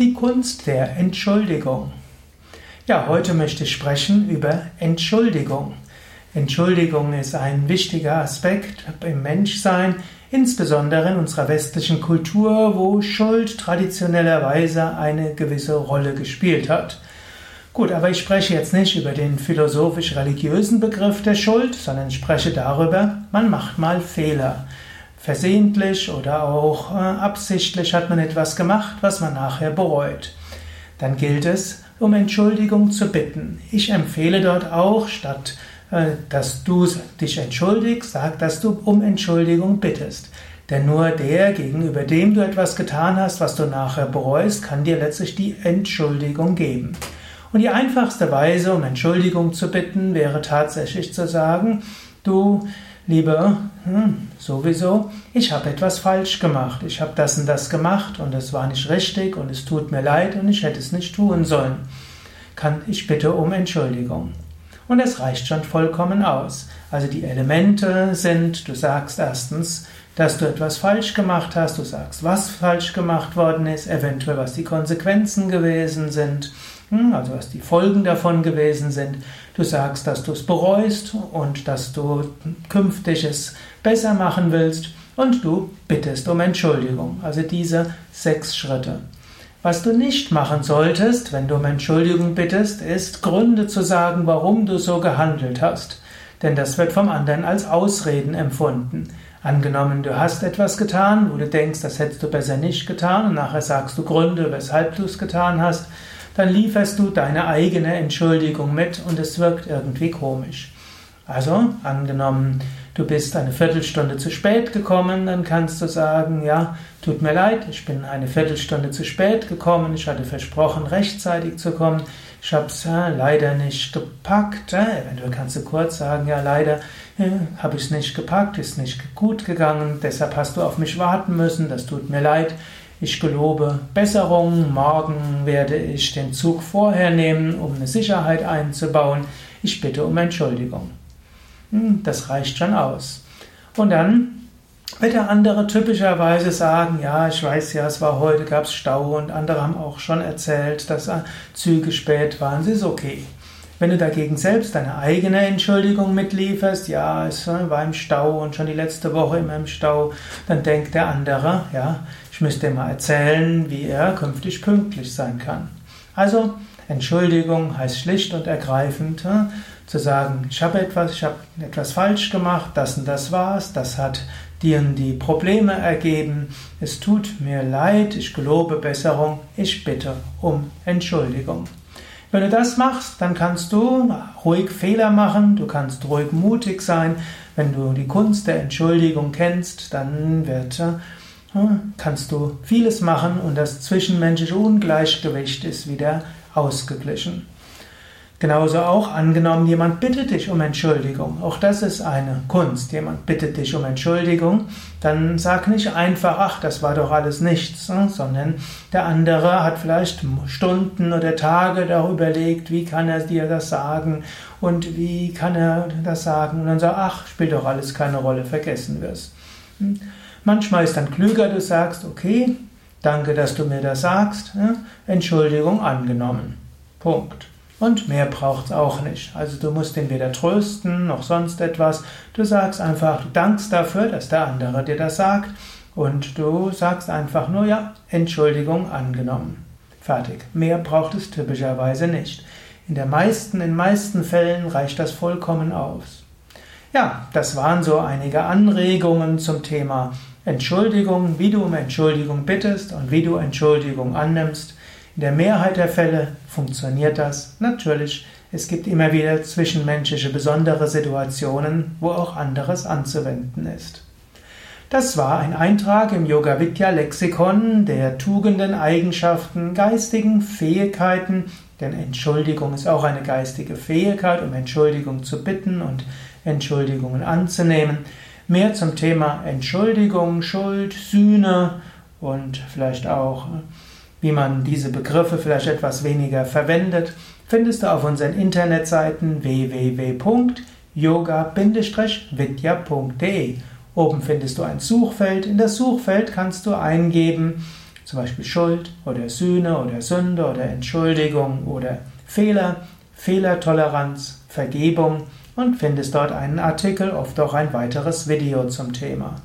Die Kunst der Entschuldigung. Ja, heute möchte ich sprechen über Entschuldigung. Entschuldigung ist ein wichtiger Aspekt im Menschsein, insbesondere in unserer westlichen Kultur, wo Schuld traditionellerweise eine gewisse Rolle gespielt hat. Gut, aber ich spreche jetzt nicht über den philosophisch-religiösen Begriff der Schuld, sondern spreche darüber, man macht mal Fehler versehentlich oder auch äh, absichtlich hat man etwas gemacht, was man nachher bereut. Dann gilt es, um Entschuldigung zu bitten. Ich empfehle dort auch, statt äh, dass du dich entschuldigst, sag, dass du um Entschuldigung bittest. Denn nur der, gegenüber dem du etwas getan hast, was du nachher bereust, kann dir letztlich die Entschuldigung geben. Und die einfachste Weise, um Entschuldigung zu bitten, wäre tatsächlich zu sagen, du, lieber, hm, sowieso, ich habe etwas falsch gemacht. Ich habe das und das gemacht und es war nicht richtig und es tut mir leid und ich hätte es nicht tun sollen. Kann ich bitte um Entschuldigung. Und es reicht schon vollkommen aus. Also die Elemente sind, du sagst erstens, dass du etwas falsch gemacht hast, du sagst, was falsch gemacht worden ist, eventuell was die Konsequenzen gewesen sind, also was die Folgen davon gewesen sind. Du sagst, dass du es bereust und dass du künftig es besser machen willst und du bittest um Entschuldigung. Also diese sechs Schritte. Was du nicht machen solltest, wenn du um Entschuldigung bittest, ist Gründe zu sagen, warum du so gehandelt hast. Denn das wird vom anderen als Ausreden empfunden. Angenommen, du hast etwas getan, wo du denkst, das hättest du besser nicht getan, und nachher sagst du Gründe, weshalb du es getan hast, dann lieferst du deine eigene Entschuldigung mit und es wirkt irgendwie komisch. Also, angenommen, du bist eine Viertelstunde zu spät gekommen, dann kannst du sagen, ja, tut mir leid, ich bin eine Viertelstunde zu spät gekommen, ich hatte versprochen, rechtzeitig zu kommen, ich habe es ja, leider nicht gepackt. Ja, eventuell kannst du kurz sagen, ja, leider ja, habe ich es nicht gepackt, ist nicht gut gegangen, deshalb hast du auf mich warten müssen, das tut mir leid. Ich gelobe Besserung. Morgen werde ich den Zug vorher nehmen, um eine Sicherheit einzubauen. Ich bitte um Entschuldigung. Hm, das reicht schon aus. Und dann wird der andere typischerweise sagen, ja, ich weiß ja, es war heute, gab es Stau und andere haben auch schon erzählt, dass Züge spät waren. Es ist okay. Wenn du dagegen selbst deine eigene Entschuldigung mitlieferst, ja, es war im Stau und schon die letzte Woche immer im Stau, dann denkt der andere, ja, ich müsste ihm mal erzählen, wie er künftig pünktlich sein kann. Also, Entschuldigung heißt schlicht und ergreifend ja, zu sagen, ich habe etwas, ich habe etwas falsch gemacht, das und das war's, das hat dir die Probleme ergeben, es tut mir leid, ich gelobe Besserung, ich bitte um Entschuldigung. Wenn du das machst, dann kannst du ruhig Fehler machen, du kannst ruhig mutig sein. Wenn du die Kunst der Entschuldigung kennst, dann wird, kannst du vieles machen und das zwischenmenschliche Ungleichgewicht ist wieder ausgeglichen. Genauso auch angenommen, jemand bittet dich um Entschuldigung. Auch das ist eine Kunst. Jemand bittet dich um Entschuldigung. Dann sag nicht einfach, ach, das war doch alles nichts, ne? sondern der andere hat vielleicht Stunden oder Tage darüber überlegt, wie kann er dir das sagen und wie kann er das sagen. Und dann sagt, ach, spielt doch alles keine Rolle, vergessen wir es. Hm? Manchmal ist dann klüger, du sagst, okay, danke, dass du mir das sagst, ne? Entschuldigung angenommen. Punkt. Und mehr braucht es auch nicht. Also du musst ihn weder trösten noch sonst etwas. Du sagst einfach, du dankst dafür, dass der andere dir das sagt. Und du sagst einfach nur, ja, Entschuldigung angenommen. Fertig. Mehr braucht es typischerweise nicht. In den meisten, in meisten Fällen reicht das vollkommen aus. Ja, das waren so einige Anregungen zum Thema Entschuldigung, wie du um Entschuldigung bittest und wie du Entschuldigung annimmst. In der Mehrheit der Fälle funktioniert das natürlich. Es gibt immer wieder zwischenmenschliche besondere Situationen, wo auch anderes anzuwenden ist. Das war ein Eintrag im Yoga Vidya Lexikon der Tugenden, Eigenschaften, geistigen Fähigkeiten, denn Entschuldigung ist auch eine geistige Fähigkeit, um Entschuldigung zu bitten und Entschuldigungen anzunehmen. Mehr zum Thema Entschuldigung, Schuld, Sühne und vielleicht auch wie man diese Begriffe vielleicht etwas weniger verwendet, findest du auf unseren Internetseiten www.yoga-vidya.de. Oben findest du ein Suchfeld. In das Suchfeld kannst du eingeben, zum Beispiel Schuld oder Sühne oder Sünde oder Entschuldigung oder Fehler, Fehlertoleranz, Vergebung und findest dort einen Artikel, oft auch ein weiteres Video zum Thema.